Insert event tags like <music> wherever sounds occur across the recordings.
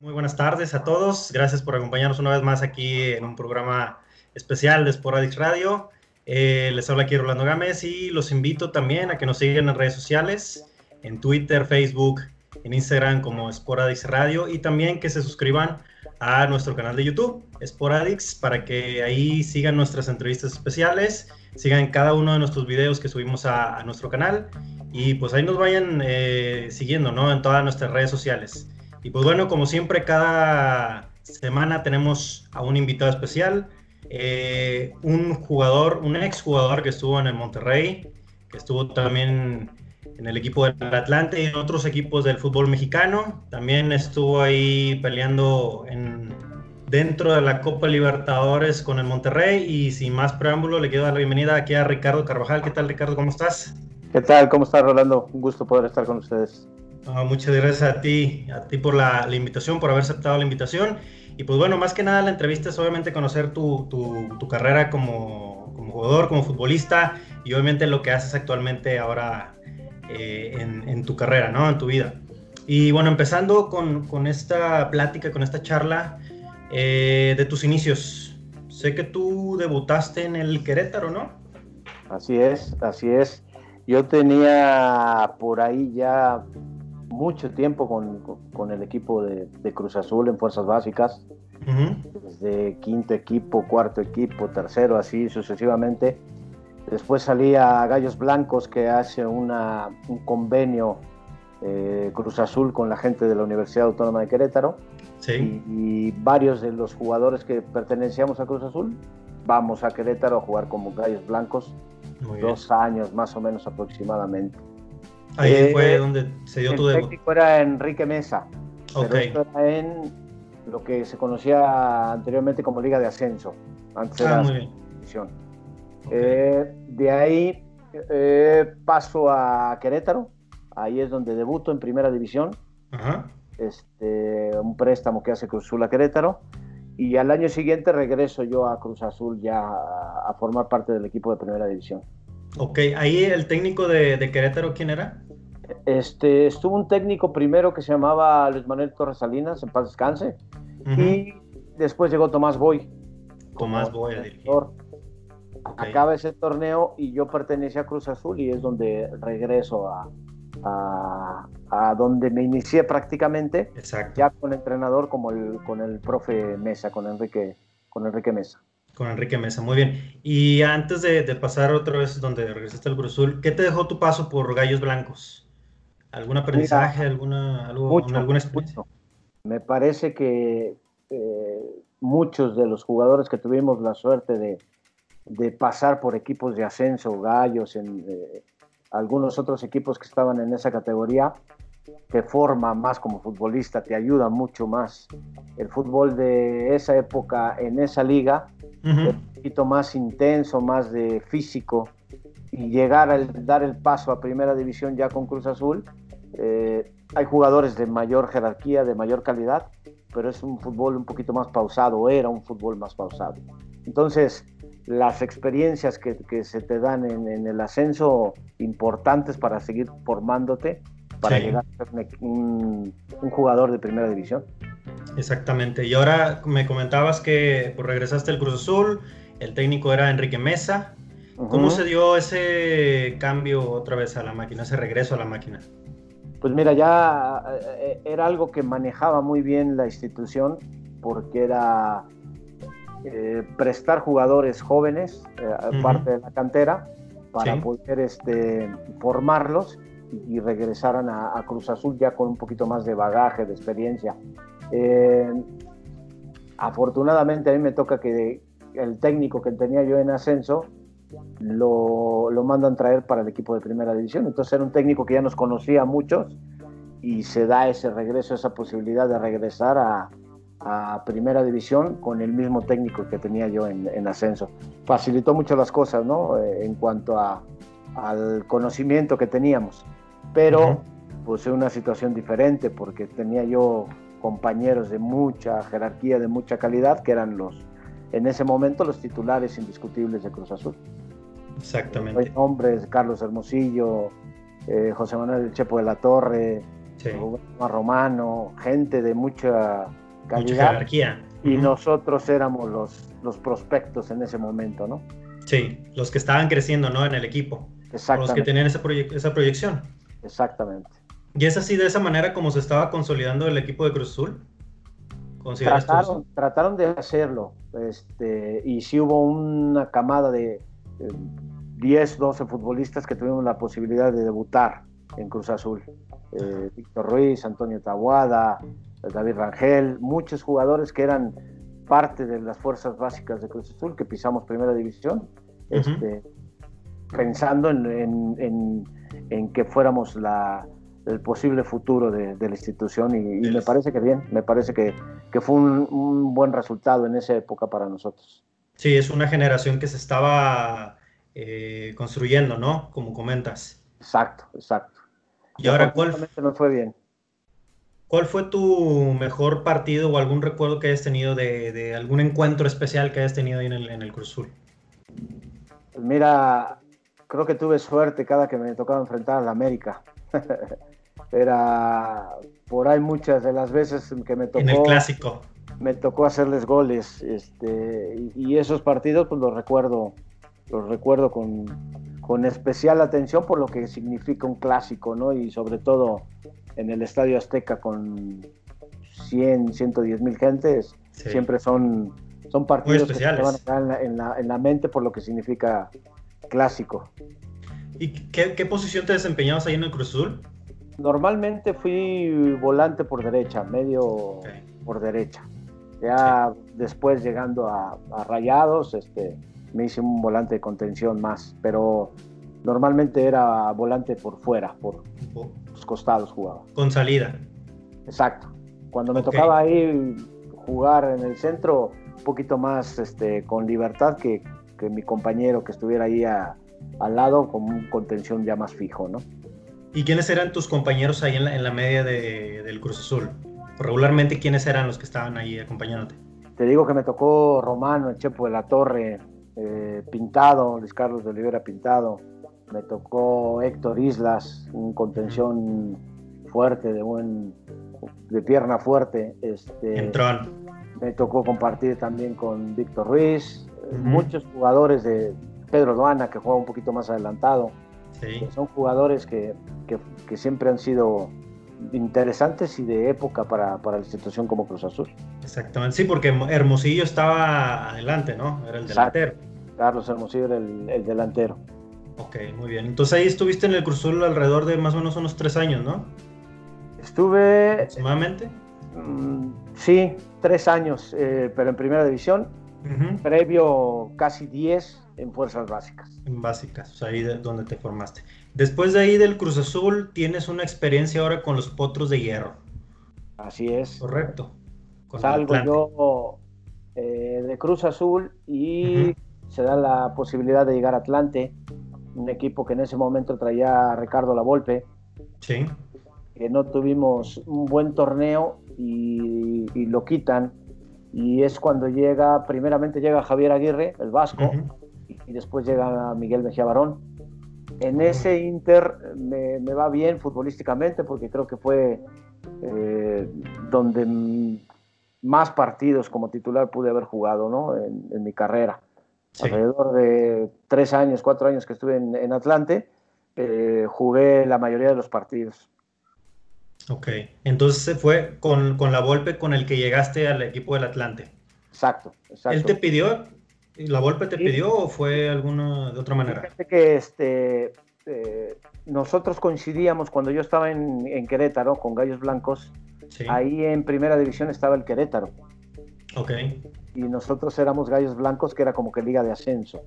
Muy buenas tardes a todos. Gracias por acompañarnos una vez más aquí en un programa especial de Sporadix Radio. Eh, les habla aquí Rolando Gámez y los invito también a que nos sigan en redes sociales, en Twitter, Facebook, en Instagram como Sporadix Radio y también que se suscriban a nuestro canal de YouTube, Sporadix, para que ahí sigan nuestras entrevistas especiales, sigan cada uno de nuestros videos que subimos a, nuestro canal y pues ahí nos vayan eh, siguiendo, ¿no? En todas nuestras redes sociales. Y pues bueno, como siempre, cada semana tenemos a un invitado especial, eh, un jugador, un ex jugador que estuvo en el Monterrey, que estuvo también en el equipo del Atlante y en otros equipos del fútbol mexicano. También estuvo ahí peleando en, dentro de la Copa Libertadores con el Monterrey. Y sin más preámbulo, le quiero dar la bienvenida aquí a Ricardo Carvajal. ¿Qué tal, Ricardo? ¿Cómo estás? ¿Qué tal? ¿Cómo estás, Rolando? Un gusto poder estar con ustedes. muchas gracias a ti, a ti por la, invitación, por haber aceptado la invitación. Y pues bueno, más que nada la entrevista es obviamente conocer tu, tu, carrera como, como, jugador, como futbolista y obviamente lo que haces actualmente ahora eh, en, tu carrera, ¿no? En tu vida. Y bueno, empezando con, con esta plática, con esta charla eh, de tus inicios. Sé que tú debutaste en el Querétaro, ¿no? Así es, así es. Yo tenía por ahí ya mucho tiempo con, con el equipo de, de, Cruz Azul en Fuerzas Básicas, desde quinto equipo, cuarto equipo, tercero, así sucesivamente. Después salí a Gallos Blancos, que hace una, un convenio eh, Cruz Azul con la gente de la Universidad Autónoma de Querétaro. Sí. Y, varios de los jugadores que pertenecíamos a Cruz Azul vamos a Querétaro a jugar como Gallos Blancos. dos años más o menos aproximadamente. Ahí eh, fue donde se dio tu debut. El técnico era Enrique Mesa. Pero esto era en lo que se conocía anteriormente como Liga de Ascenso. Antes ah, muy bien. Eh, de ahí eh, paso a Querétaro, ahí es donde debuto en primera división. Este, un préstamo que hace Cruz Azul a Querétaro. Y al año siguiente regreso yo a Cruz Azul ya a, formar parte del equipo de primera división. Ok, ahí el técnico de, Querétaro, ¿quién era? Este, estuvo un técnico primero que se llamaba Luis Manuel Torres Salinas, en paz descanse. Y después llegó Tomás Boy. Tomás Boy, el director acaba ese torneo y yo pertenecía a Cruz Azul y es donde regreso a, a, donde me inicié prácticamente, ya con entrenador como el, con el profe Mesa, con Enrique, con Enrique Mesa. Con Enrique Mesa, muy bien. Y antes de, pasar otra vez donde regresaste al Cruz Azul, ¿qué te dejó tu paso por Gallos Blancos? ¿Algún aprendizaje, alguna, alguna experiencia? Me parece que eh, muchos de los jugadores que tuvimos la suerte de, de pasar por equipos de ascenso, gallos, en eh, algunos otros equipos que estaban en esa categoría, te forma más como futbolista, te ayuda mucho más. El fútbol de esa época en esa liga un poquito más intenso, más de físico, y llegar a dar el paso a primera división ya con Cruz Azul, eh, hay jugadores de mayor jerarquía, de mayor calidad, pero es un fútbol un poquito más pausado, era un fútbol más pausado. Entonces, las experiencias que, se te dan en, el ascenso importantes para seguir formándote, para llegar a ser un, jugador de primera división. Exactamente. Y ahora me comentabas que pues, regresaste al Cruz Azul, el técnico era Enrique Mesa. ¿Cómo se dio ese cambio otra vez a la máquina, ese regreso a la máquina? Pues mira, ya eh, era algo que manejaba muy bien la institución porque era eh, prestar jugadores jóvenes, eh, parte de la cantera, para poder este, formarlos y, regresaran a, Cruz Azul ya con un poquito más de bagaje, de experiencia. Eh, afortunadamente a mí me toca que el técnico que tenía yo en ascenso lo, lo mandan traer para el equipo de primera división. Entonces era un técnico que ya nos conocía a muchos y se da ese regreso, esa posibilidad de regresar a, a primera división con el mismo técnico que tenía yo en, ascenso. Facilitó mucho las cosas, ¿no? Eh, en cuanto a, al conocimiento que teníamos. Pero, pues, es una situación diferente porque tenía yo compañeros de mucha jerarquía, de mucha calidad, que eran los, en ese momento, los titulares indiscutibles de Cruz Azul. Exactamente. Hombres, Carlos Hermosillo, eh, José Manuel Chepo de la Torre, sí. Romano, gente de mucha calidad. Y nosotros éramos los, los prospectos en ese momento, ¿no? Sí, los que estaban creciendo, ¿no? En el equipo. Exactamente. Los que tenían esa, esa proyección. Exactamente. ¿Y es así de esa manera como se estaba consolidando el equipo de Cruz Azul? Trataron, trataron, de hacerlo. Este, y sí hubo una camada de 10, 12 futbolistas que tuvimos la posibilidad de debutar en Cruz Azul. Eh, Víctor Ruiz, Antonio Tabuada, David Rangel, muchos jugadores que eran parte de las fuerzas básicas de Cruz Azul, que pisamos primera división, este, pensando en, que fuéramos la, el posible futuro de, la institución y, me parece que bien, me parece que, fue un, buen resultado en esa época para nosotros. Sí, es una generación que se estaba eh, construyendo, ¿no? Como comentas. Exacto, exacto. Y, ahora, ¿cuál, no fue bien. ¿Cuál fue tu mejor partido o algún recuerdo que hayas tenido de, algún encuentro especial que hayas tenido ahí en el, en el Cruz Azul? Pues mira, creo que tuve suerte cada que me tocaba enfrentar a la América. <laughs> Era por ahí muchas de las veces que me tocó. En el clásico. Me tocó hacerles goles. Este, y, esos partidos, pues los recuerdo, los recuerdo con, con especial atención por lo que significa un clásico, ¿no? Y sobre todo en el Estadio Azteca con 100, 110 mil gentes, siempre son, son partidos que se van a quedar en la, en, la, mente por lo que significa clásico. ¿Y qué, qué posición te desempeñabas ahí en el Cruz Azul? Normalmente fui volante por derecha, medio por derecha. Ya después llegando a, Rayados, este, me hice un volante de contención más, pero normalmente era volante por fuera, por costados jugaba. Con salida. Exacto. Cuando me tocaba ahí jugar en el centro, un poquito más este, con libertad que, que mi compañero que estuviera ahí al lado con un contención ya más fijo, ¿no? ¿Y quiénes eran tus compañeros ahí en la, media del Cruz Azul? Regularmente, ¿quiénes eran los que estaban ahí acompañándote? Te digo que me tocó Romano, el Chepo de la Torre, eh, Pintado, Luis Carlos de Olivera Pintado. Me tocó Héctor Islas, un contención fuerte, de buen de pierna fuerte. Este, Entrón. Me tocó compartir también con Víctor Ruiz, muchos jugadores de Pedro Duana, que juega un poquito más adelantado. Son jugadores que, que, siempre han sido interesantes y de época para, para, la institución como Cruz Azul. Exactamente, sí, porque Hermosillo estaba adelante, ¿no? Era el delantero. Carlos Hermosillo era el, delantero. Ok, muy bien. Entonces ahí estuviste en el Cruz Azul alrededor de más o menos unos tres años, ¿no? Estuve... ¿Aproximadamente? Mm, sí, tres años, eh, pero en primera división. Previo casi diez en fuerzas básicas. En básicas, o sea, ahí de donde te formaste. Después de ahí del Cruz Azul, tienes una experiencia ahora con los Potros de Hierro. Así es. Correcto. Salgo yo eh, de Cruz Azul y se da la posibilidad de llegar a Atlante, un equipo que en ese momento traía a Ricardo Lavolpe. Sí. Que no tuvimos un buen torneo y, lo quitan. Y es cuando llega, primeramente llega Javier Aguirre, el vasco, y después llega Miguel Mejía Barón. En ese Inter me, va bien futbolísticamente porque creo que fue eh, donde más partidos como titular pude haber jugado ¿no? en, mi carrera. Alrededor de tres años, cuatro años que estuve en, Atlante, eh, jugué la mayoría de los partidos. Ok, entonces fue con, con la golpe con el que llegaste al equipo del Atlante. Exacto, exacto. ¿Él te pidió ¿La Volpe te pidió o fue alguna de otra manera? Fíjate que este, eh, nosotros coincidíamos cuando yo estaba en, Querétaro con Gallos Blancos. Ahí en primera división estaba el Querétaro. Ok. Y nosotros éramos Gallos Blancos, que era como que liga de ascenso.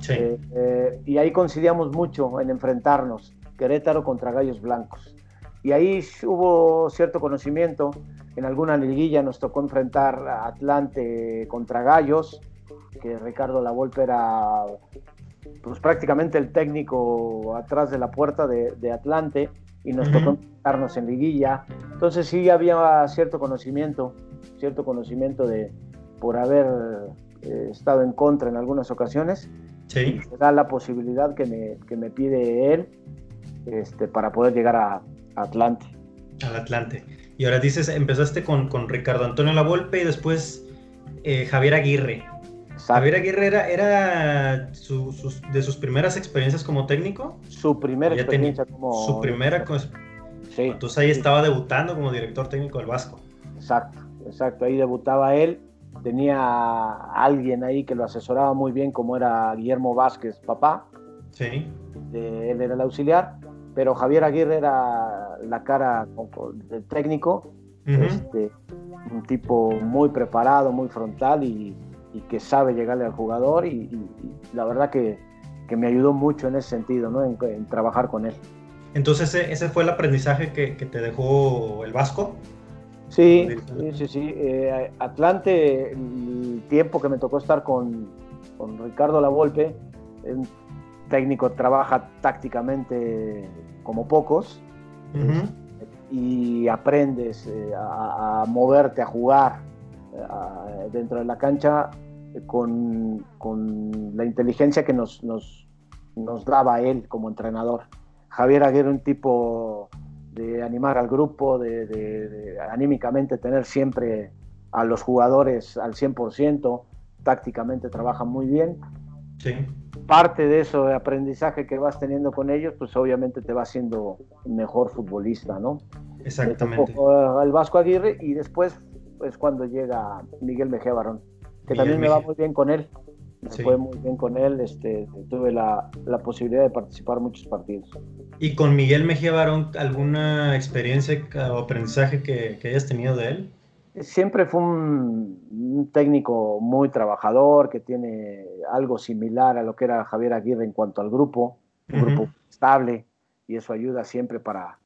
Sí. Eh, eh, y ahí coincidíamos mucho en enfrentarnos, Querétaro contra Gallos Blancos. Y ahí hubo cierto conocimiento. En alguna liguilla nos tocó enfrentar a Atlante contra Gallos que Ricardo Lavolpe era pues prácticamente el técnico atrás de la puerta de, Atlante y nos tocó enfrentarnos en liguilla. Entonces sí había cierto conocimiento, cierto conocimiento de por haber eh, estado en contra en algunas ocasiones Sí. Me da la posibilidad que me, que me pide él este, para poder llegar a, Atlante. Al Atlante. Y ahora dices, empezaste con, con Ricardo Antonio Lavolpe y después eh, Javier Aguirre. Javier Aguirre era, de sus primeras experiencias como técnico. Su primera experiencia como. Su primera. Sí. Entonces ahí estaba debutando como director técnico del Vasco. Exacto, exacto. Ahí debutaba él. Tenía alguien ahí que lo asesoraba muy bien, como era Guillermo Vázquez, papá. Sí. él era el auxiliar. Pero Javier Aguirre era la cara del técnico. este, un tipo muy preparado, muy frontal y y que sabe llegarle al jugador y, la verdad que, que, me ayudó mucho en ese sentido, ¿no? en, trabajar con él. Entonces ese, fue el aprendizaje que, que, te dejó el Vasco. Sí, sí, sí. Eh, Atlante, el tiempo que me tocó estar con, con Ricardo Lavolpe, un técnico trabaja tácticamente como pocos y aprendes eh, a, a, moverte, a jugar, dentro de la cancha con, con la inteligencia que nos, nos, nos, daba él como entrenador. Javier Aguirre, un tipo de animar al grupo, de, anímicamente tener siempre a los jugadores al 100%, tácticamente trabaja muy bien. Sí. Parte de eso de aprendizaje que vas teniendo con ellos, pues obviamente te va haciendo mejor futbolista, ¿no? Exactamente. El Vasco Aguirre y después es cuando llega Miguel Mejía Barón, que también me va muy bien con él. Me fue muy bien con él, este, tuve la, la, posibilidad de participar en muchos partidos. ¿Y con Miguel Mejía Barón alguna experiencia o aprendizaje que, que hayas tenido de él? Siempre fue un, un, técnico muy trabajador, que tiene algo similar a lo que era Javier Aguirre en cuanto al grupo, un grupo estable, y eso ayuda siempre para,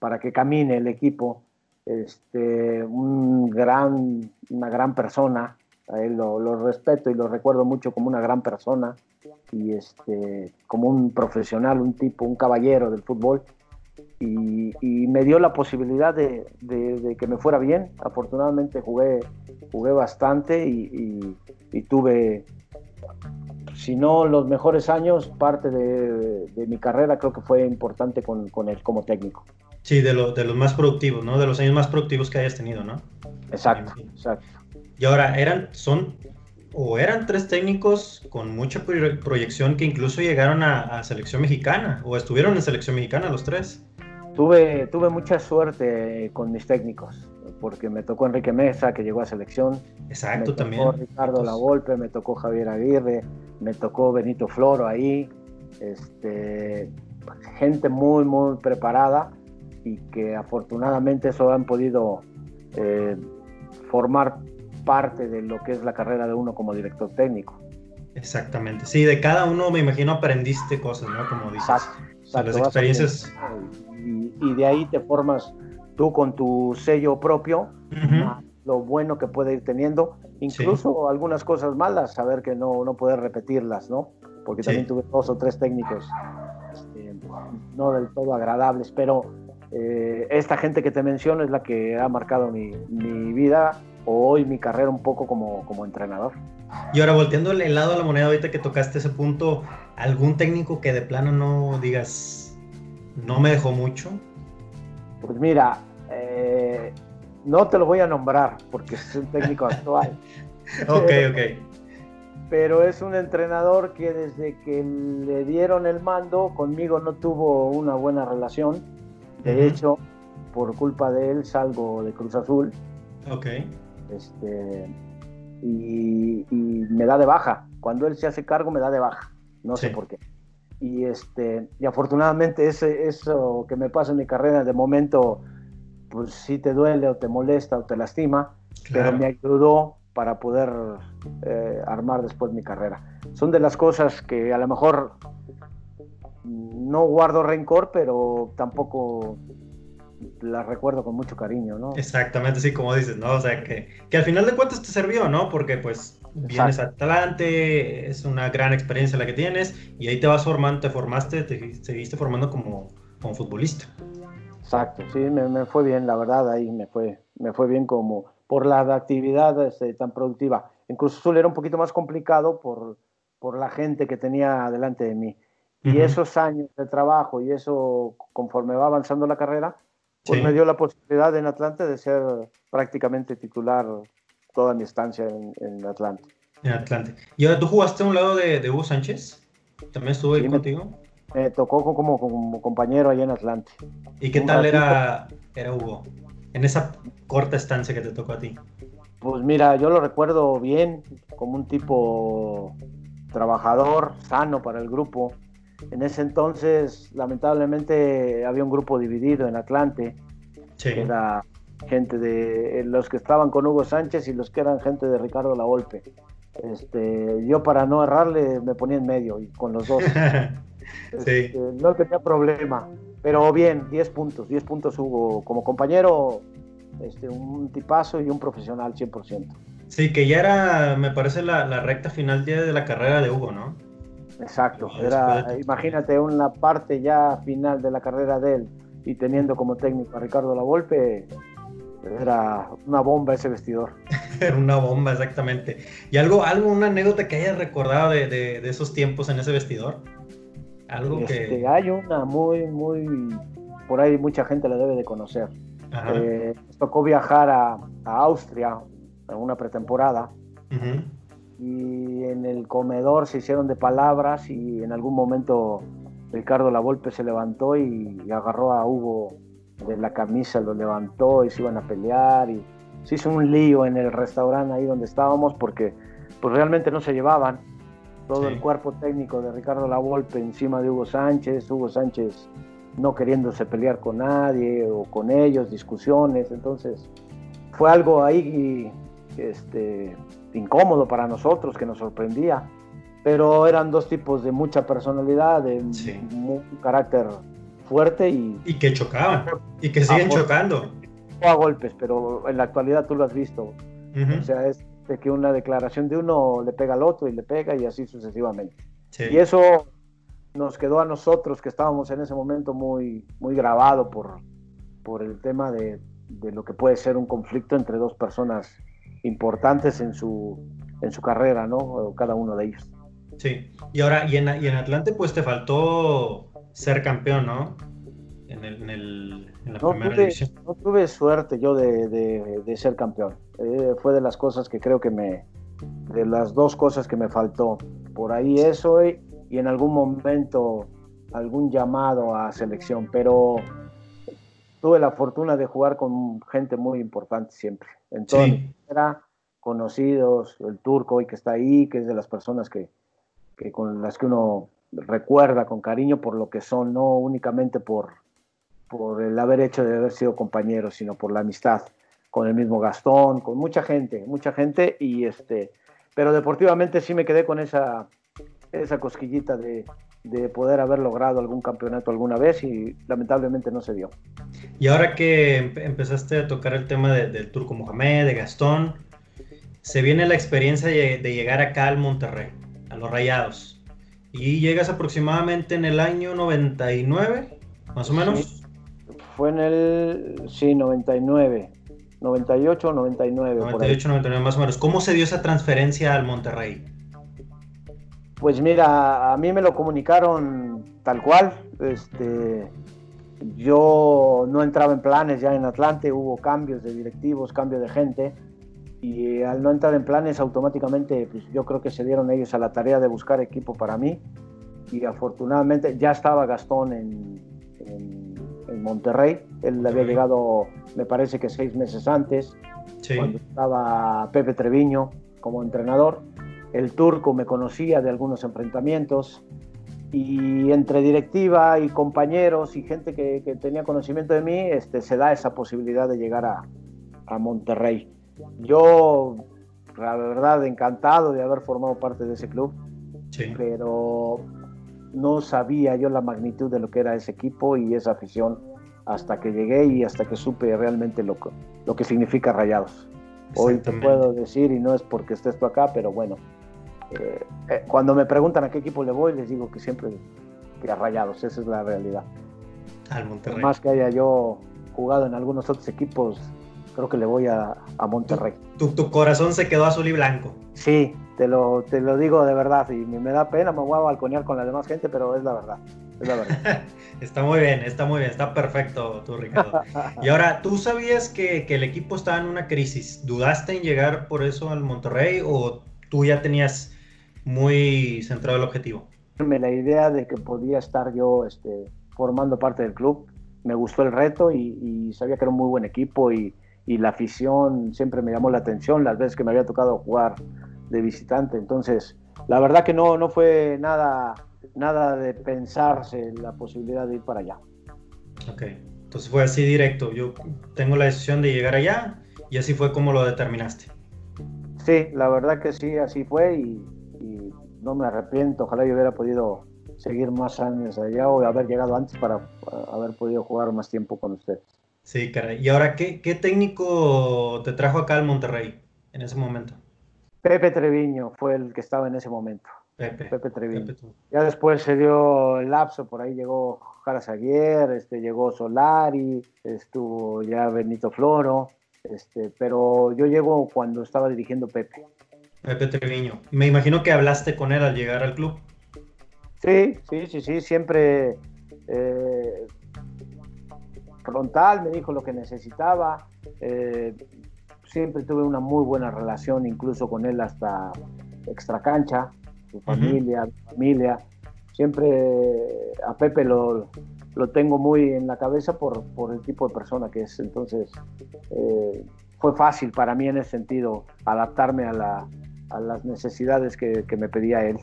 para que camine el equipo este, un gran, una gran persona, a él lo, respeto y lo recuerdo mucho como una gran persona y este, como un profesional, un tipo, un caballero del fútbol. Y, me dio la posibilidad de, que me fuera bien. Afortunadamente jugué, jugué bastante y, tuve, si no los mejores años, parte de, mi carrera creo que fue importante con, con él como técnico. Sí, de, de los más productivos, ¿no? De los años más productivos que hayas tenido, ¿no? Exacto, exacto. Y ahora, eran, son, o eran tres técnicos con mucha proyección que incluso llegaron a, selección mexicana, o estuvieron en selección mexicana los tres. Tuve, tuve mucha suerte con mis técnicos, porque me tocó Enrique Mesa, que llegó a selección. Exacto, me también. tocó Ricardo La Lavolpe, me tocó Javier Aguirre, me tocó Benito Floro ahí. Este, gente muy, muy preparada y que afortunadamente eso han podido eh, formar parte de lo que es la carrera de uno como director técnico. Exactamente, sí, de cada uno me imagino aprendiste cosas, ¿no? Como dices. Exacto, las experiencias. Y, de ahí te formas tú con tu sello propio, lo bueno que puede ir teniendo, incluso algunas cosas malas, saber que no, no puedes repetirlas, ¿no? Porque también tuve dos o tres técnicos este, no del todo agradables, pero eh, esta gente que te menciono es la que ha marcado mi, mi, vida o hoy mi carrera un poco como, como entrenador. Y ahora volteando el lado de la moneda, ahorita que tocaste ese punto, ¿algún técnico que de plano no digas, no me dejó mucho? Pues mira, eh, no te lo voy a nombrar porque es un técnico <laughs> actual. ok, ok. Pero es un entrenador que desde que le dieron el mando conmigo no tuvo una buena relación de hecho, por culpa de él salgo de Cruz Azul. Ok. Este, y, me da de baja. Cuando él se hace cargo, me da de baja. No sé por qué. Y, este, y afortunadamente ese, eso que me pasa en mi carrera, de momento, pues sí te duele o te molesta o te lastima, pero me ayudó para poder eh, armar después mi carrera. Son de las cosas que a lo mejor no guardo rencor, pero tampoco la recuerdo con mucho cariño, ¿no? Exactamente, sí, como dices, ¿no? O sea, que, que al final de cuentas te sirvió, ¿no? Porque pues vienes a Atlante, es una gran experiencia la que tienes y ahí te vas formando, te formaste, te seguiste formando como, como futbolista. Exacto, sí, me, fue bien, la verdad, ahí me fue, me fue bien como por la actividad este, tan productiva. En Cruz Azul era un poquito más complicado por, por la gente que tenía delante de mí. Y esos años de trabajo y eso, conforme va avanzando la carrera, pues me dio la posibilidad en Atlante de ser prácticamente titular toda mi estancia en, Atlante. En Atlante. ¿Y ahora tú jugaste a un lado de, Hugo Sánchez? ¿También estuvo ahí contigo? Me, tocó como, como, compañero allá en Atlante. ¿Y qué tal era, era Hugo? En esa corta estancia que te tocó a ti. Pues mira, yo lo recuerdo bien, como un tipo trabajador, sano para el grupo. En ese entonces, lamentablemente, había un grupo dividido en Atlante. Sí. era gente de los que estaban con Hugo Sánchez y los que eran gente de Ricardo Lavolpe. Este, yo para no errarle me ponía en medio y con los dos. <laughs> Este, no tenía problema. Pero bien, 10 puntos, 10 puntos Hugo. Como compañero, este, un tipazo y un profesional 100%. Sí, que ya era, me parece, la, la recta final de la carrera de Hugo, ¿no? Exacto, era, imagínate una parte ya final de la carrera de él y teniendo como técnico a Ricardo Lavolpe, era una bomba ese vestidor. <laughs> Era una bomba, exactamente. ¿Y algo, algo una anécdota que hayas recordado de, de, esos tiempos en ese vestidor? Algo que... Este, hay una muy, muy... Por ahí mucha gente la debe de conocer. Eh, tocó viajar a, a, Austria en una pretemporada. Y en el comedor se hicieron de palabras y en algún momento Ricardo Lavolpe se levantó y agarró a Hugo de la camisa, lo levantó y se iban a pelear y se hizo un lío en el restaurante ahí donde estábamos porque pues realmente no se llevaban. Todo el cuerpo técnico de Ricardo Lavolpe encima de Hugo Sánchez, Hugo Sánchez no queriéndose pelear con nadie o con ellos, discusiones, entonces fue algo ahí este, incómodo para nosotros, que nos sorprendía, pero eran dos tipos de mucha personalidad, de un carácter fuerte y... Y que chocaban, y que siguen chocando. a golpes, pero en la actualidad tú lo has visto. O sea, es de que una declaración de uno le pega al otro y le pega y así sucesivamente. Y eso nos quedó a nosotros que estábamos en ese momento muy, muy grabado por, por el tema de, de lo que puede ser un conflicto entre dos personas importantes en su, en su carrera, ¿no? Cada uno de ellos. Sí, y ahora, y en, y en Atlante pues te faltó ser campeón, ¿no? En, el, en, la primera división. No tuve suerte yo de, de, ser campeón. Eh, fue de las cosas que creo que me, de las dos cosas que me faltó. Por ahí eso y, y en algún momento algún llamado a selección, pero tuve la fortuna de jugar con gente muy importante siempre. En toda mi conocidos, el turco hoy que está ahí, que es de las personas que, que con las que uno recuerda con cariño por lo que son, no únicamente por, por el haber hecho de haber sido compañeros, sino por la amistad con el mismo Gastón, con mucha gente, mucha gente, y este, pero deportivamente sí me quedé con esa, esa cosquillita de, de poder haber logrado algún campeonato alguna vez y lamentablemente no se dio. Y ahora que empezaste a tocar el tema del Turco Mohamed, de Gastón, se viene la experiencia de, de llegar acá al Monterrey, a los Rayados. Y llegas aproximadamente en el año 99, más o menos. fue en el, sí, 99. 98 99. 98, 99 más o menos. ¿Cómo se dio esa transferencia al Monterrey? Pues mira, a mí me lo comunicaron tal cual. Este, yo no entraba en planes ya en Atlante, hubo cambios de directivos, cambio de gente y al no entrar en planes automáticamente pues yo creo que se dieron ellos a la tarea de buscar equipo para mí y afortunadamente ya estaba Gastón en, en, Monterrey, él había llegado me parece que seis meses antes, cuando estaba Pepe Treviño como entrenador, el turco me conocía de algunos enfrentamientos y entre directiva y compañeros y gente que, que tenía conocimiento de mí, este, se da esa posibilidad de llegar a, a Monterrey. Yo, la verdad, encantado de haber formado parte de ese club, pero no sabía yo la magnitud de lo que era ese equipo y esa afición hasta que llegué y hasta que supe realmente lo, lo que significa Rayados. Hoy te puedo decir, y no es porque estés tú acá, pero bueno, eh, eh, cuando me preguntan a qué equipo le voy, les digo que siempre que a Rayados, esa es la realidad. Al Monterrey. más que haya yo jugado en algunos otros equipos, creo que le voy a, Monterrey. Tu, tu, corazón se quedó azul y blanco. Sí, te lo, te lo digo de verdad y me da pena, me voy a balconear con la demás gente, pero es la verdad. Es la verdad. <laughs> está muy bien, está muy bien, está perfecto tú, Ricardo. <laughs> y ahora, ¿tú sabías que, que el equipo estaba en una crisis? ¿Dudaste en llegar por eso al Monterrey o tú ya tenías muy centrado el objetivo? La idea de que podía estar yo este, formando parte del club, me gustó el reto y, sabía que era un muy buen equipo y, y, la afición siempre me llamó la atención las veces que me había tocado jugar de visitante. Entonces, la verdad que no, no fue nada, nada de pensarse la posibilidad de ir para allá. Ok, entonces fue así directo. Yo tengo la decisión de llegar allá y así fue como lo determinaste. Sí, la verdad que sí, así fue y, no me arrepiento. Ojalá yo hubiera podido seguir más años allá o haber llegado antes para, haber podido jugar más tiempo con ustedes. Sí, caray. ¿Y ahora qué, qué técnico te trajo acá al Monterrey en ese momento? Pepe Treviño fue el que estaba en ese momento. Pepe, Pepe Treviño. ya después se dio el lapso, por ahí llegó Jara Zaguier, este, llegó Solari, estuvo ya Benito Floro, este, pero yo llego cuando estaba dirigiendo Pepe. Pepe Treviño. Me imagino que hablaste con él al llegar al club. Sí, sí, sí, sí, siempre eh, frontal, me dijo lo que necesitaba. Eh, siempre tuve una muy buena relación, incluso con él hasta extracancha, su familia, familia. Siempre a Pepe lo, lo, tengo muy en la cabeza por, por, el tipo de persona que es. Entonces, eh, fue fácil para mí en ese sentido adaptarme a, la, a las necesidades que, que, me pedía él.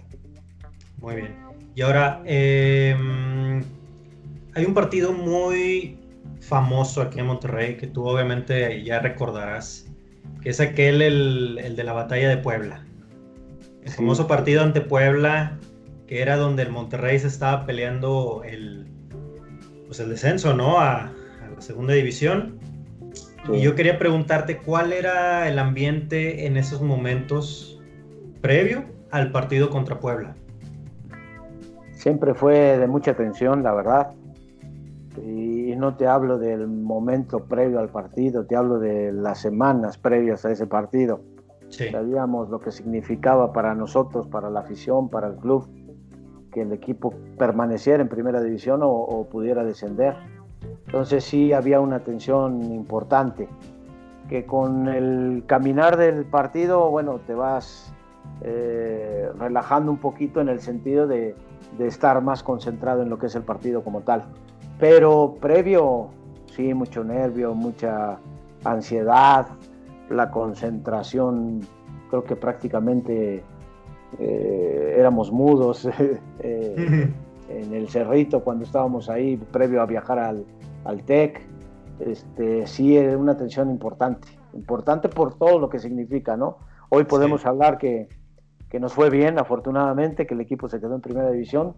Muy bien. Y ahora, em, hay un partido muy famoso aquí en Monterrey que tú obviamente ya recordarás, que es aquel, el, de la batalla de Puebla. El famoso partido ante Puebla, que era donde el Monterrey se estaba peleando el, pues el descenso, ¿no? A, la segunda división. Y yo quería preguntarte cuál era el ambiente en esos momentos previo al partido contra Puebla. Siempre fue de mucha tensión, la verdad y no te hablo del momento previo al partido, te hablo de las semanas previas a ese partido. Sabíamos lo que significaba para nosotros, para la afición, para el club, que el equipo permaneciera en primera división o, pudiera descender. Entonces sí había una tensión importante, que con el caminar del partido, bueno, te vas eh, relajando un poquito en el sentido de, de estar más concentrado en lo que es el partido como tal. Pero previo, sí, mucho nervio, mucha ansiedad, la concentración, creo que prácticamente eh, éramos mudos <laughs> eh, en el cerrito cuando estábamos ahí, previo a viajar al, al TEC. Este, sí, era una tensión importante, importante por todo lo que significa, ¿no? Hoy podemos hablar que, que nos fue bien, afortunadamente, que el equipo se quedó en primera división,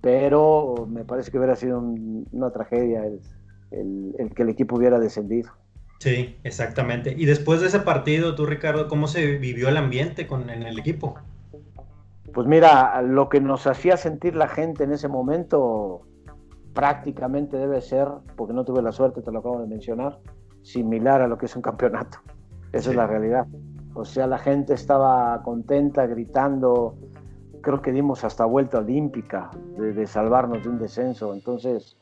pero me parece que hubiera sido una tragedia el, que el equipo hubiera descendido. Sí, exactamente. Y después de ese partido, tú Ricardo, ¿cómo se vivió el ambiente con, en el equipo? Pues mira, lo que nos hacía sentir la gente en ese momento prácticamente debe ser, porque no tuve la suerte, te lo acabo de mencionar, similar a lo que es un campeonato. Esa es la realidad. O sea, la gente estaba contenta, gritando, creo que dimos hasta vuelta olímpica de, salvarnos de un descenso. Entonces,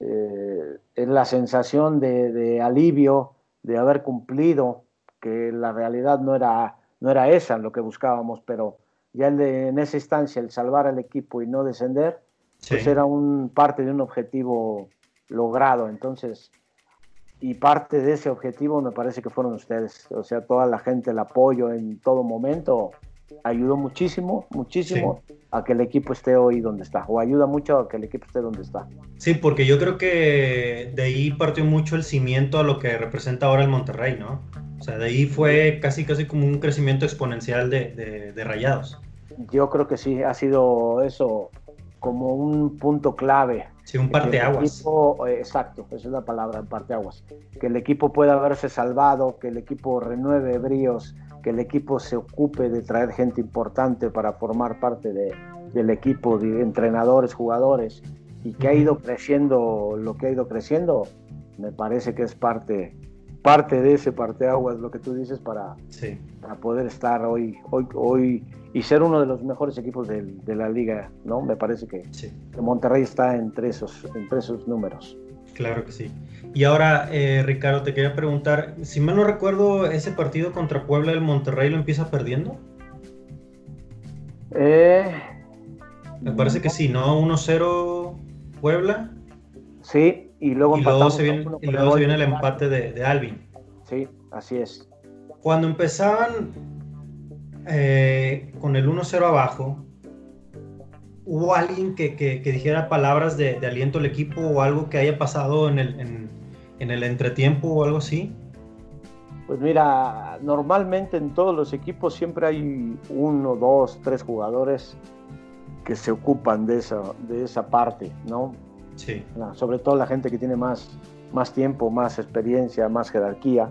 eh, es la sensación de, alivio de haber cumplido, que la realidad no era, no era esa lo que buscábamos, pero ya en esa instancia, el salvar al equipo y no descender, pues era un, parte de un objetivo logrado. Entonces, y parte de ese objetivo me parece que fueron ustedes, o sea, toda la gente, el apoyo en todo momento ayudó muchísimo, muchísimo a que el equipo esté hoy donde está, o ayuda mucho a que el equipo esté donde está. Sí, porque yo creo que de ahí partió mucho el cimiento a lo que representa ahora el Monterrey, ¿no? O sea, de ahí fue casi, casi como un crecimiento exponencial de, de, rayados. Yo creo que sí, ha sido eso como un punto clave. Sí, un parteaguas. exacto, esa es la palabra, parteaguas. Que el equipo pueda haberse salvado, que el equipo renueve bríos, que el equipo se ocupe de traer gente importante para formar parte de, del equipo, de entrenadores, jugadores, y que ha ido creciendo lo que ha ido creciendo, me parece que es parte parte de ese parteaguas, lo que tú dices, para, para poder estar hoy, hoy, hoy y ser uno de los mejores equipos de, la liga, ¿no? Me parece que, Monterrey está entre esos, entre esos números. Claro que sí. Y ahora, eh, Ricardo, te quería preguntar, si mal no recuerdo, ese partido contra Puebla, el Monterrey lo empieza perdiendo. Eh, Me parece que sí, ¿no? 1-0 Puebla. Sí, y luego, y luego se viene, y luego se viene el empate de, de, Alvin. Sí, así es. Cuando empezaban eh, con el 1-0 abajo, ¿hubo alguien que, que, dijera palabras de, de, aliento al equipo o algo que haya pasado en el, en, en el entretiempo o algo así? Pues mira, normalmente en todos los equipos siempre hay uno, dos, tres jugadores que se ocupan de esa, de esa parte, ¿no? Sobre todo la gente que tiene más, más tiempo, más experiencia, más jerarquía.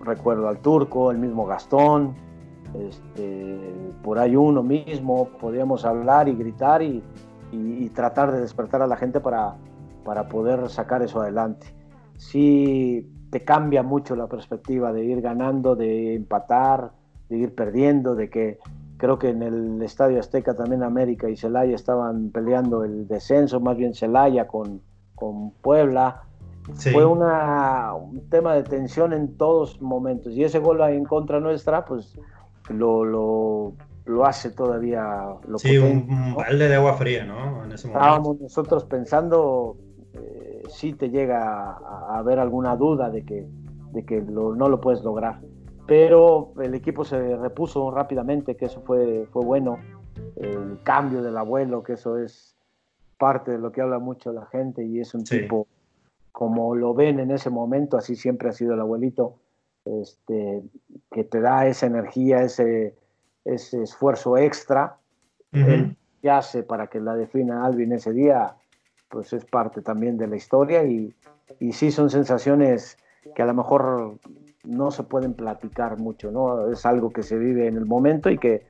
Recuerdo al turco, el mismo Gastón, este, por ahí uno mismo, podíamos hablar y gritar y, y, tratar de despertar a la gente para, para poder sacar eso adelante. Sí, te cambia mucho la perspectiva de ir ganando, de empatar, de ir perdiendo, de que creo que en el Estadio Azteca también América y Celaya estaban peleando el descenso, más bien Celaya con, con Puebla. Fue una, un tema de tensión en todos momentos y ese gol en contra nuestra, pues lo, lo, lo hace todavía. Lo sí, un, balde de agua fría, ¿no? En ese momento. Estábamos nosotros pensando, eh, si te llega a, haber alguna duda de que, de que no lo puedes lograr pero el equipo se repuso rápidamente, que eso fue, fue bueno. El cambio del abuelo, que eso es parte de lo que habla mucho la gente y es un tipo, como lo ven en ese momento, así siempre ha sido el abuelito, este, que te da esa energía, ese, ese esfuerzo extra. que hace para que la defina Alvin ese día, pues es parte también de la historia y, y sí son sensaciones que a lo mejor no se pueden platicar mucho, ¿no? Es algo que se vive en el momento y que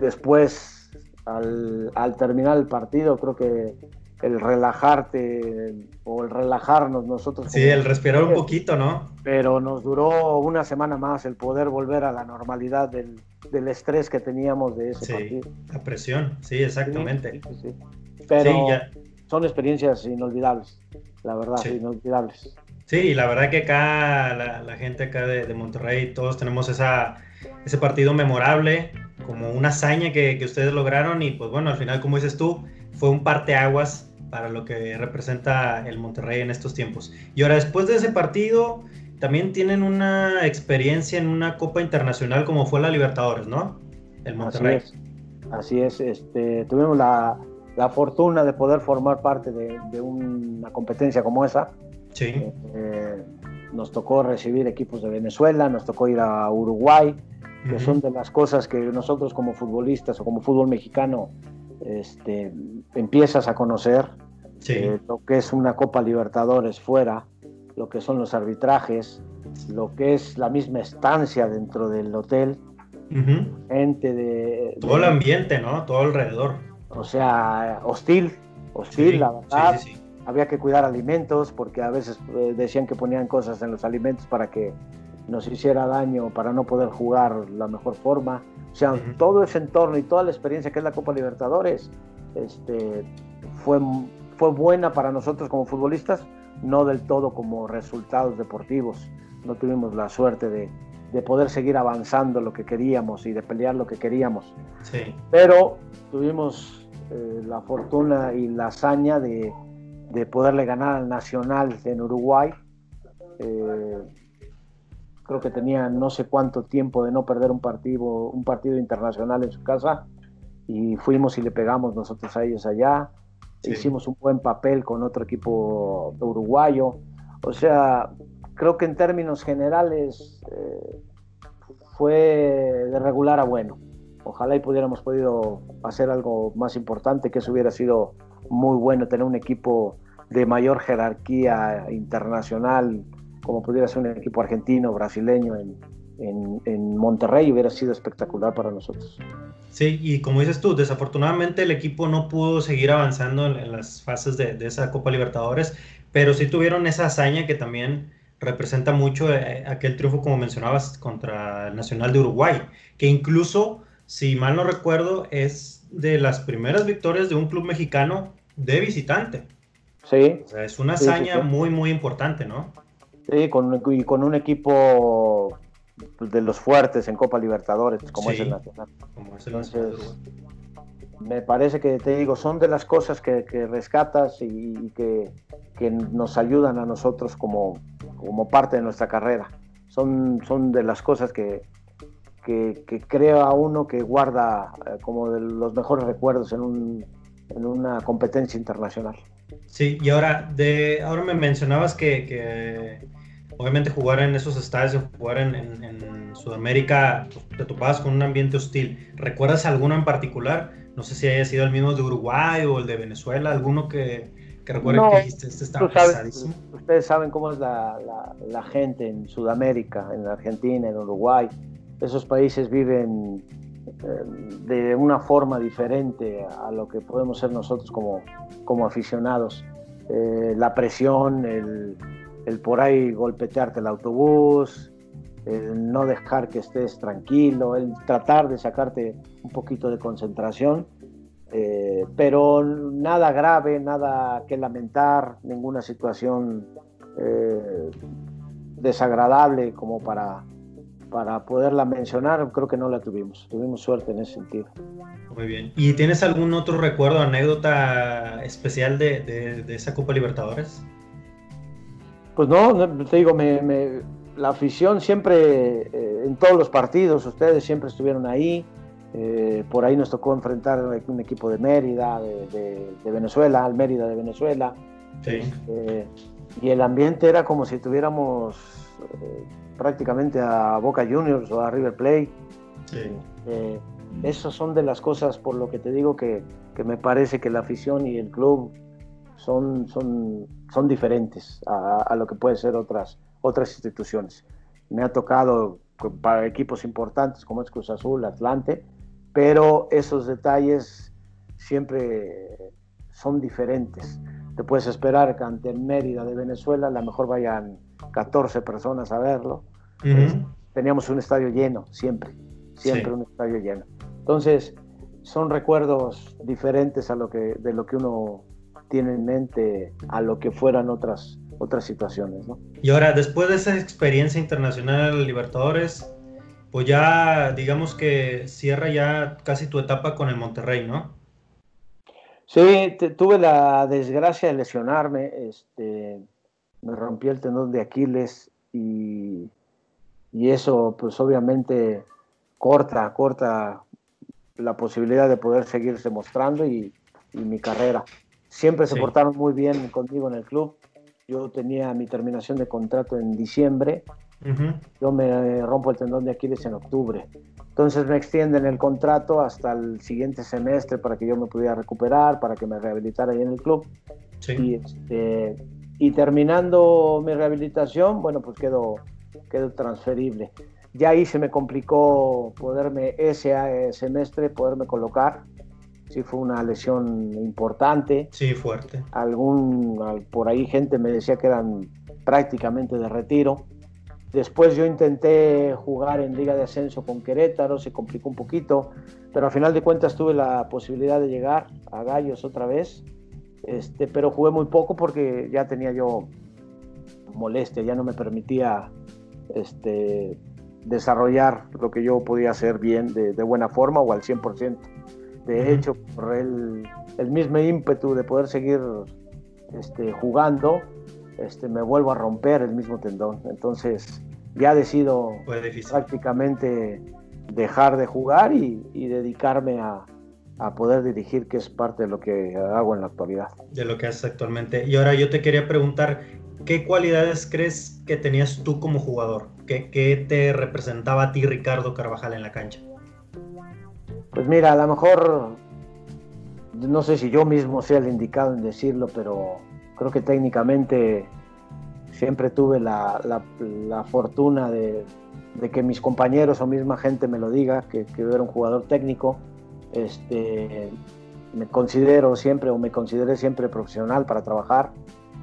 después, al, terminar el partido, creo que el relajarte o el relajarnos nosotros. Sí, el respirar un poquito, ¿no? Pero nos duró una semana más el poder volver a la normalidad del, estrés que teníamos de ese sí, La presión, sí, exactamente. Sí, Pero son experiencias inolvidables, la verdad, inolvidables. Sí, la verdad que acá, la, gente acá de, Monterrey, todos tenemos esa, ese partido memorable, como una hazaña que, ustedes lograron y pues bueno, al final, como dices tú, fue un parteaguas para lo que representa el Monterrey en estos tiempos. Y ahora, después de ese partido, también tienen una experiencia en una Copa Internacional como fue la Libertadores, ¿no? El Monterrey. Así es, Este, tuvimos la, fortuna de poder formar parte de, de una competencia como esa Sí. Eh, nos tocó recibir equipos de Venezuela, nos tocó ir a Uruguay, que son de las cosas que nosotros como futbolistas o como fútbol mexicano este, empiezas a conocer. Eh, lo que es una Copa Libertadores fuera, lo que son los arbitrajes, lo que es la misma estancia dentro del hotel, gente de, Todo el ambiente, ¿no? Todo alrededor. O sea, hostil, hostil, la verdad. Sí, había que cuidar alimentos porque a veces eh, decían que ponían cosas en los alimentos para que nos hiciera daño, para no poder jugar la mejor forma. O sea, todo ese entorno y toda la experiencia que es la Copa Libertadores este, fue, fue buena para nosotros como futbolistas, no del todo como resultados deportivos. No tuvimos la suerte de, de poder seguir avanzando lo que queríamos y de pelear lo que queríamos. Sí. Pero tuvimos eh, la fortuna y la hazaña de, de poderle ganar al Nacional en Uruguay. Eh, creo que tenía no sé cuánto tiempo de no perder un partido, un partido internacional en su casa y fuimos y le pegamos nosotros a ellos allá. Hicimos un buen papel con otro equipo uruguayo. O sea, creo que en términos generales eh, fue de regular a bueno. Ojalá y pudiéramos podido hacer algo más importante, que eso hubiera sido muy bueno, tener un equipo de mayor jerarquía internacional, como pudiera ser un equipo argentino, brasileño en, en, Monterrey, hubiera sido espectacular para nosotros. Sí, y como dices tú, desafortunadamente el equipo no pudo seguir avanzando en, las fases de, esa Copa Libertadores, pero sí tuvieron esa hazaña que también representa mucho eh, aquel triunfo, como mencionabas, contra el Nacional de Uruguay, que incluso, si mal no recuerdo, es de las primeras victorias de un club mexicano de visitante. Sí. O sea, es una hazaña muy, muy importante, ¿no? Sí, con, y con un equipo de los fuertes en Copa Libertadores, como es el Nacional. Como es el Nacional me parece que te digo, son de las cosas que, rescatas y, que, nos ayudan a nosotros como, como parte de nuestra carrera. Son, son de las cosas que, que, crea uno que guarda eh, como de los mejores recuerdos en, un, en una competencia internacional. Sí, y ahora, de, ahora me mencionabas que, obviamente jugar en esos estadios, jugar en, en, Sudamérica, pues, te topabas con un ambiente hostil. ¿Recuerdas alguno en particular? No sé si haya sido el mismo de Uruguay o el de Venezuela, alguno que, que recuerde que dijiste, este está pesadísimo. Ustedes saben cómo es la, la, gente en Sudamérica, en Argentina, en Uruguay. Esos países viven de una forma diferente a lo que podemos ser nosotros como, como aficionados. Eh, la presión, el, el, por ahí golpetearte el autobús, el no dejar que estés tranquilo, el tratar de sacarte un poquito de concentración, eh, pero nada grave, nada que lamentar, ninguna situación eh, desagradable como para, para poderla mencionar, creo que no la tuvimos, tuvimos suerte en ese sentido. Muy bien. ¿Y tienes algún otro recuerdo, anécdota especial de, de, esa Copa Libertadores? Pues no, te digo, me la afición siempre, eh, en todos los partidos, ustedes siempre estuvieron ahí. Eh, por ahí nos tocó enfrentar un equipo de Mérida, de, Venezuela, al Mérida de Venezuela. Eh, y el ambiente era como si tuviéramos prácticamente a Boca Juniors o a River Plate. Sí. esas son de las cosas por lo que te digo que, que, me parece que la afición y el club son, son, son diferentes a, a lo que puede ser otras, otras instituciones. Me ha tocado para equipos importantes como es Cruz Azul, Atlante, pero esos detalles siempre son diferentes. Te puedes esperar que ante Mérida de Venezuela a lo mejor vayan 14 personas a verlo. teníamos un estadio lleno, siempre, siempre un estadio lleno. Entonces, son recuerdos diferentes a lo que, de lo que uno tiene en mente a lo que fueran otras, otras situaciones. ¿no? Y ahora, después de esa experiencia internacional Libertadores, pues ya digamos que cierra ya casi tu etapa con el Monterrey, ¿no? Sí, tuve la desgracia de lesionarme, este, me rompí el tendón de Aquiles y, y eso pues obviamente corta, corta la posibilidad de poder seguirse mostrando y, y mi carrera. Siempre se portaron muy bien conmigo en el club, yo tenía mi terminación de contrato en diciembre, yo me rompo el tendón de Aquiles en octubre. Entonces me extienden el contrato hasta el siguiente semestre para que yo me pudiera recuperar, para que me rehabilitara ahí en el club. Y, este, y terminando mi rehabilitación, bueno, pues quedo, quedo transferible. Ya ahí se me complicó poderme ese semestre, poderme colocar sí fue una lesión importante. Sí, fuerte. Algún, por ahí gente me decía que eran prácticamente de retiro. Después yo intenté jugar en Liga de Ascenso con Querétaro, se complicó un poquito, pero al final de cuentas tuve la posibilidad de llegar a Gallos otra vez, este, pero jugué muy poco porque ya tenía yo molestia, ya no me permitía este, desarrollar lo que yo podía hacer bien de, de buena forma o al 100%. De hecho, por el, mismo ímpetu de poder seguir este, jugando, este, me vuelvo a romper el mismo tendón. Entonces, ya decido prácticamente dejar de jugar y, dedicarme a, poder dirigir, que es parte de lo que hago en la actualidad. De lo que haces actualmente. Y ahora yo te quería preguntar, ¿qué cualidades crees que tenías tú como jugador? ¿Qué, qué te representaba a ti Ricardo Carvajal en la cancha? Pues mira, a lo mejor, no sé si yo mismo sea el indicado en decirlo, pero creo que técnicamente siempre tuve la, fortuna de, que mis compañeros o misma gente me lo diga, que, que era un jugador técnico. Este, me considero siempre o me consideré siempre profesional para trabajar.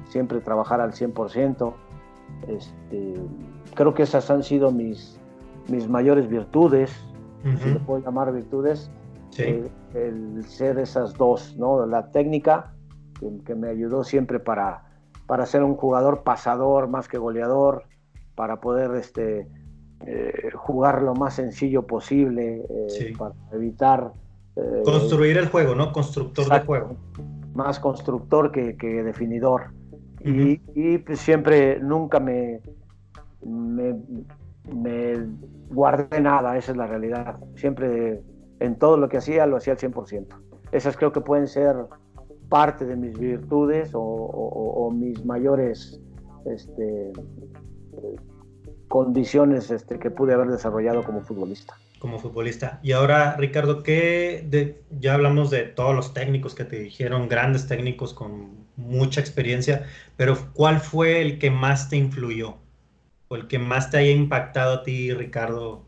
siempre trabajar al 100%. Este, creo que esas han sido mis, mis mayores virtudes, si le puedo llamar virtudes, eh, el ser esas dos, ¿no? La técnica, que, me ayudó siempre para, para ser un jugador pasador más que goleador, para poder este, eh, jugar lo más sencillo posible, eh, para evitar... Construir el juego, ¿no? Constructor de juego. Más constructor que, que definidor. y, y pues siempre, nunca me, me, me guardé nada, esa es la realidad. Siempre en todo lo que hacía lo hacía al 100%. Esas creo que pueden ser parte de mis virtudes o, mis mayores este, condiciones este, que pude haber desarrollado como futbolista. Como futbolista. Y ahora, Ricardo, ¿qué de, ya hablamos de todos los técnicos que te dijeron, grandes técnicos con mucha experiencia, pero ¿cuál fue el que más te influyó? o el que más te haya impactado a ti, Ricardo,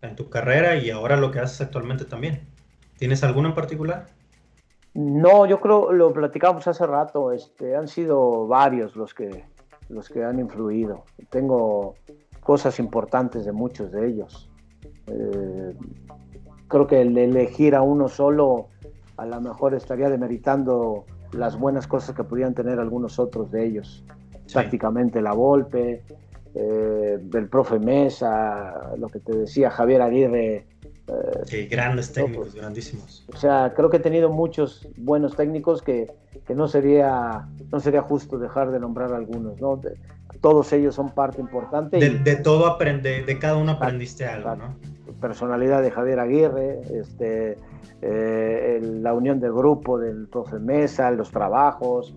en tu carrera y ahora lo que haces actualmente también? ¿Tienes alguno en particular? No, yo creo, lo platicamos hace rato, este, han sido varios los que, los que han influido. Tengo cosas importantes de muchos de ellos. Eh, creo que el elegir a uno solo a lo mejor estaría demeritando las buenas cosas que pudieran tener algunos otros de ellos. Prácticamente la Volpe, eh, del profe Mesa, lo que te decía Javier Aguirre. Eh, sí, grandes técnicos, pues, grandísimos. O sea, creo que he tenido muchos buenos técnicos que, que, no, sería, no sería justo dejar de nombrar algunos, ¿no? todos ellos son parte importante. De, todo aprende, de cada uno aprendiste algo, ¿no? Personalidad de Javier Aguirre, este, eh, la unión del grupo del profe Mesa, los trabajos,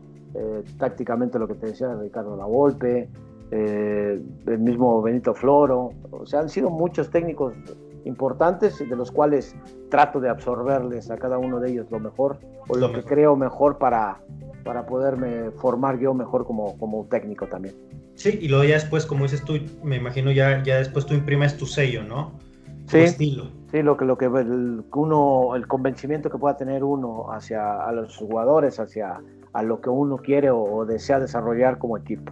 tácticamente lo que te decía Ricardo Lavolpe, eh, el mismo Benito Floro, o sea, han sido muchos técnicos importantes de los cuales trato de absorberles a cada uno de ellos lo mejor o lo, que creo mejor para, para poderme formar yo mejor como, como técnico también. Sí, y luego ya después, como dices tú, me imagino ya, ya después tú imprimes tu sello, ¿no? Sí, estilo. Sí, lo que, lo que el, uno, el convencimiento que pueda tener uno hacia a los jugadores, hacia a lo que uno quiere o desea desarrollar como equipo.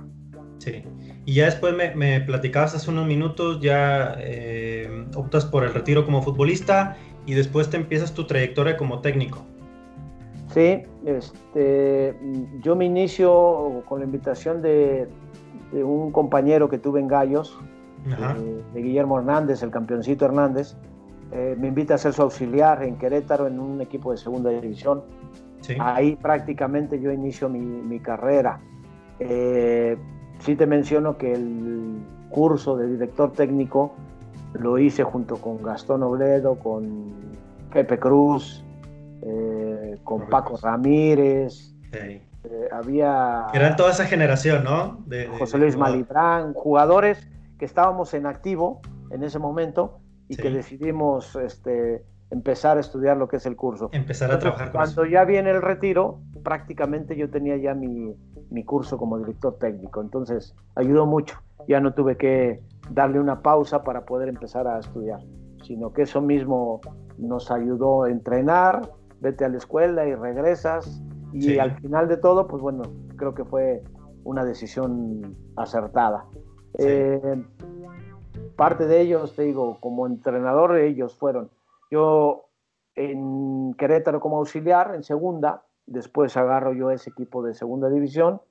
Sí. Y ya después me, platicabas hace unos minutos, ya eh, optas por el retiro como futbolista y después te empiezas tu trayectoria como técnico. Sí, este, yo me inicio con la invitación de, un compañero que tuve en Gallos, eh, de, Guillermo Hernández, el campeoncito Hernández. Eh, me invita a ser su auxiliar en Querétaro en un equipo de segunda división. Ahí prácticamente yo inicio mi, mi carrera. Sí te menciono que el curso de director técnico lo hice junto con Gastón Obledo, con Pepe Cruz, eh, con Paco Ramírez. Eh, había. Eran toda esa generación, ¿no? De, José Luis Malibrán, jugadores que estábamos en activo en ese momento y que decidimos este, empezar a estudiar lo que es el curso. Empezar a trabajar con Cuando ya viene el retiro, prácticamente yo tenía ya mi, mi curso como director técnico. Entonces ayudó mucho. Ya no tuve que darle una pausa para poder empezar a estudiar, sino que eso mismo nos ayudó a entrenar, vete a la escuela y regresas. Y al final de todo, pues bueno, creo que fue una decisión acertada. Eh, parte de ellos, te digo, como entrenador, ellos fueron. Yo en Querétaro como auxiliar, en segunda, después agarro yo ese equipo de segunda división,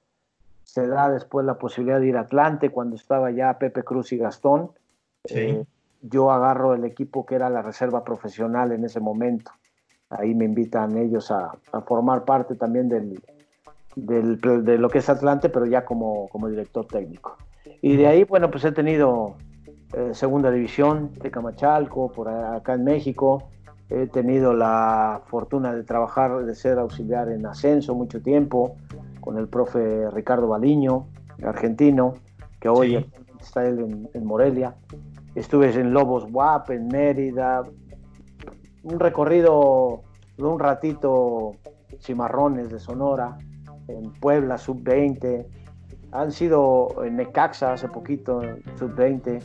se da después la posibilidad de ir a Atlante cuando estaba ya Pepe Cruz y Gastón. Eh, yo agarro el equipo que era la reserva profesional en ese momento. Ahí me invitan ellos a, formar parte también del, de lo que es Atlante, pero ya como, como director técnico. Y de ahí, bueno, pues he tenido eh, segunda división de Camachalco, por acá en México, He tenido la fortuna de trabajar, de ser auxiliar en ascenso mucho tiempo con el profe Ricardo Baliño, argentino, que hoy está él en, Morelia. Estuve en Lobos WAP, en Mérida, un recorrido de un ratito Cimarrones de Sonora, en Puebla, sub-20. Han sido en Necaxa hace poquito, sub-20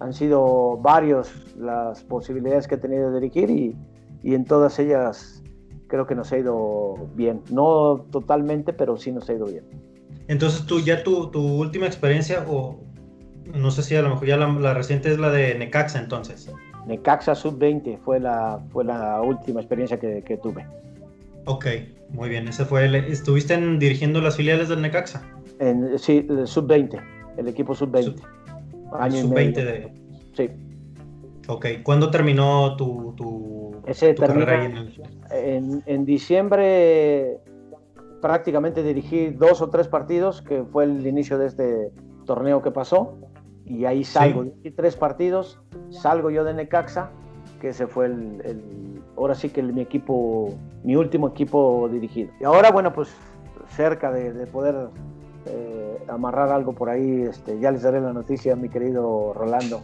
han sido varios las posibilidades que he tenido de dirigir y, y, en todas ellas creo que nos ha ido bien. No totalmente, pero sí nos ha ido bien. Entonces tú ya tu, tu última experiencia, o no sé si a lo mejor ya la, reciente es la de Necaxa entonces. Necaxa Sub-20 fue la, fue la última experiencia que, que, tuve. Ok, muy bien. Ese fue el, ¿Estuviste dirigiendo las filiales del Necaxa? En, sí, Sub-20, el equipo Sub-20. Sub-20 de... Sí. Ok, ¿cuándo terminó tu, tu, Ese carrera en, en, en diciembre prácticamente dirigí dos o tres partidos, que fue el inicio de este torneo que pasó, y ahí salgo, sí. tres partidos, salgo yo de Necaxa, que ese fue el, ahora sí que el, mi equipo, mi último equipo dirigido. Y ahora, bueno, pues cerca de, de poder eh, amarrar algo por ahí, este, ya les daré la noticia, mi querido Rolando.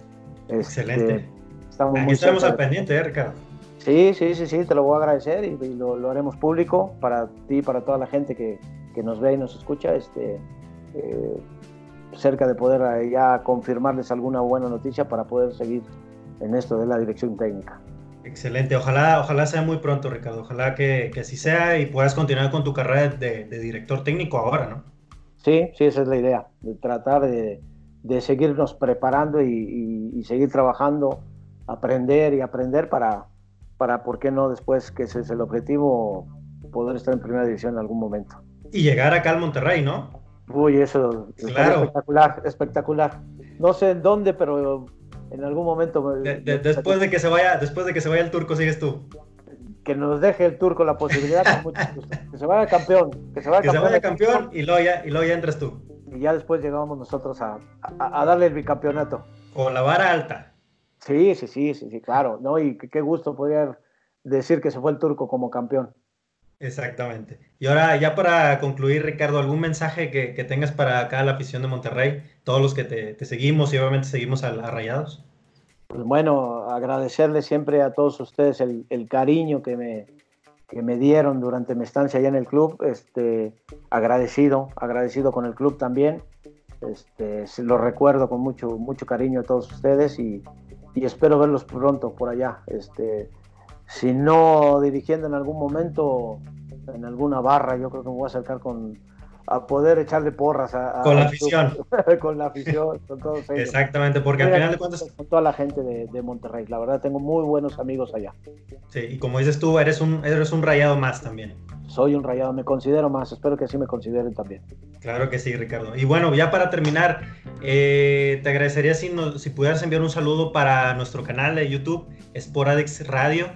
Este, Excelente. Estamos Aquí estamos al pendiente, ¿eh, Ricardo. Sí, sí, sí, sí, te lo voy a agradecer y, y lo, lo, haremos público para ti y para toda la gente que, que nos ve y nos escucha. Este, eh, cerca de poder ya confirmarles alguna buena noticia para poder seguir en esto de la dirección técnica. Excelente, ojalá, ojalá sea muy pronto, Ricardo, ojalá que, que así sea y puedas continuar con tu carrera de, de, director técnico ahora, ¿no? Sí, sí, esa es la idea, de tratar de, de seguirnos preparando y, y, y, seguir trabajando, aprender y aprender para, para, ¿por qué no después, que ese es el objetivo, poder estar en primera división en algún momento. Y llegar acá al Monterrey, ¿no? Uy, eso claro. espectacular, espectacular. No sé en dónde, pero en algún momento. De, de, después de que se vaya, después de que se vaya el turco, sigues tú. Que nos deje el turco la posibilidad, que se vaya campeón, que se vaya que campeón, se vaya campeón y luego ya, y luego ya entras tú. Y ya después llegamos nosotros a, a, a darle el bicampeonato. Con la vara alta. Sí, sí, sí, sí, sí, claro, ¿no? Y qué gusto poder decir que se fue el turco como campeón. Exactamente. Y ahora, ya para concluir, Ricardo, ¿algún mensaje que, que tengas para acá la afición de Monterrey? Todos los que te, te seguimos y obviamente seguimos a, a, Rayados. Pues bueno, agradecerle siempre a todos ustedes el, cariño que me, que me, dieron durante mi estancia allá en el club. Este, agradecido, agradecido con el club también. Este, lo recuerdo con mucho, mucho cariño a todos ustedes y, y espero verlos pronto por allá. Este, si no dirigiendo en algún momento en alguna barra, yo creo que me voy a acercar con a poder echarle porras a, a con la afición. <laughs> con la afición <laughs> con todos ellos. exactamente porque al final de cuentas con toda la gente de, de, Monterrey. La verdad tengo muy buenos amigos allá. Sí y como dices tú eres un eres un rayado más también. Soy un rayado me considero más espero que así me consideren también. Claro que sí Ricardo. Y bueno ya para terminar eh, te agradecería si nos, si pudieras enviar un saludo para nuestro canal de YouTube Sporadix Radio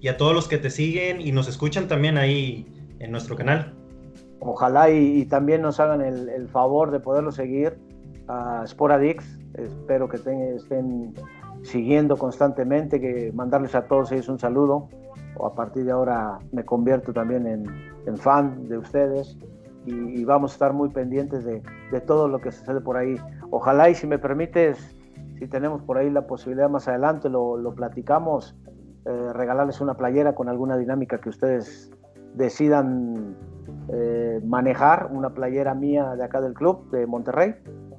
y a todos los que te siguen y nos escuchan también ahí en nuestro canal. Ojalá y, también nos hagan el, favor de poderlo seguir a Sporadix. Espero que estén siguiendo constantemente, que mandarles a todos ellos un saludo. O a partir de ahora me convierto también en, fan de ustedes y, vamos a estar muy pendientes de, todo lo que sucede por ahí. Ojalá y si me permites, si tenemos por ahí la posibilidad más adelante, lo, lo platicamos, eh, regalarles una playera con alguna dinámica que ustedes decidan eh, manejar, una playera mía de acá del club de Monterrey.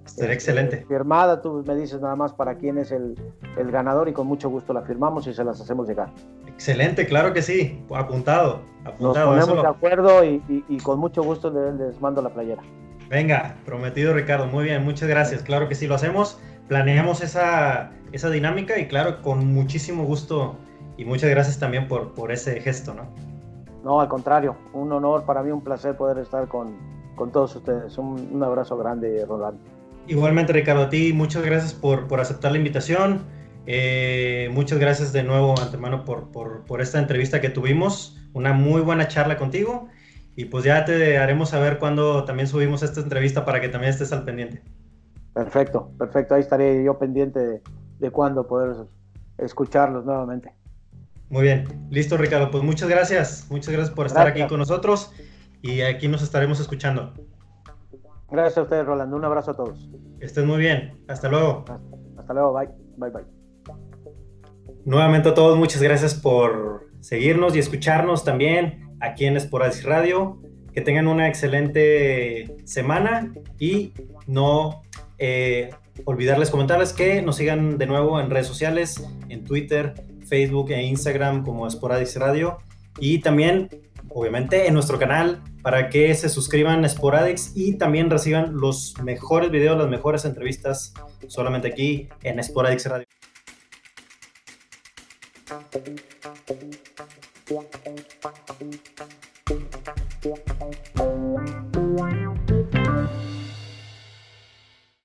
Será excelente. Eh, firmada, tú me dices nada más para quién es el, el, ganador y con mucho gusto la firmamos y se las hacemos llegar. Excelente, claro que sí, apuntado. apuntado Nos ponemos de acuerdo y, y, y, con mucho gusto les, les mando la playera. Venga, prometido Ricardo, muy bien, muchas gracias. Claro que sí, lo hacemos, planeamos esa, esa dinámica y claro, con muchísimo gusto y muchas gracias también por, por ese gesto, ¿no? No, al contrario, un honor para mí, un placer poder estar con, con todos ustedes. Un, un, abrazo grande, Rolando. Igualmente, Ricardo, a ti muchas gracias por, por aceptar la invitación. Eh, muchas gracias de nuevo, antemano, por, por, por, esta entrevista que tuvimos. Una muy buena charla contigo. Y pues ya te haremos saber cuando también subimos esta entrevista para que también estés al pendiente. Perfecto, perfecto. Ahí estaré yo pendiente de, de cuándo poder escucharlos nuevamente. Muy bien, listo Ricardo, pues muchas gracias, muchas gracias por estar gracias. aquí con nosotros y aquí nos estaremos escuchando. Gracias a ustedes, Rolando, un abrazo a todos. Estén muy bien, hasta luego. Hasta, hasta luego, bye, bye, bye. Nuevamente a todos, muchas gracias por seguirnos y escucharnos también aquí en Esporadis Radio. Que tengan una excelente semana y no eh, olvidarles comentarles que nos sigan de nuevo en redes sociales, en Twitter, Facebook e Instagram como Sporadix Radio y también, obviamente, en nuestro canal para que se suscriban a Sporadix y también reciban los mejores videos, las mejores entrevistas solamente aquí en Sporadix Radio.